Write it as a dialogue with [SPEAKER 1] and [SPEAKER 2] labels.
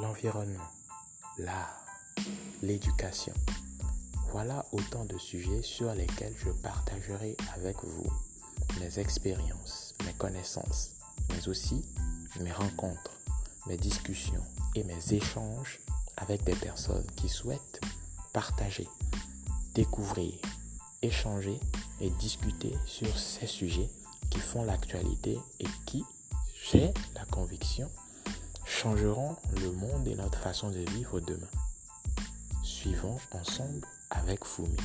[SPEAKER 1] l'environnement, l'art, l'éducation. Voilà autant de sujets sur lesquels je partagerai avec vous mes expériences, mes connaissances, mais aussi mes rencontres, mes discussions et mes échanges avec des personnes qui souhaitent partager, découvrir, échanger et discuter sur ces sujets qui font l'actualité et qui, j'ai la conviction, changeront le monde et notre façon de vivre demain. Suivons ensemble avec Fumi.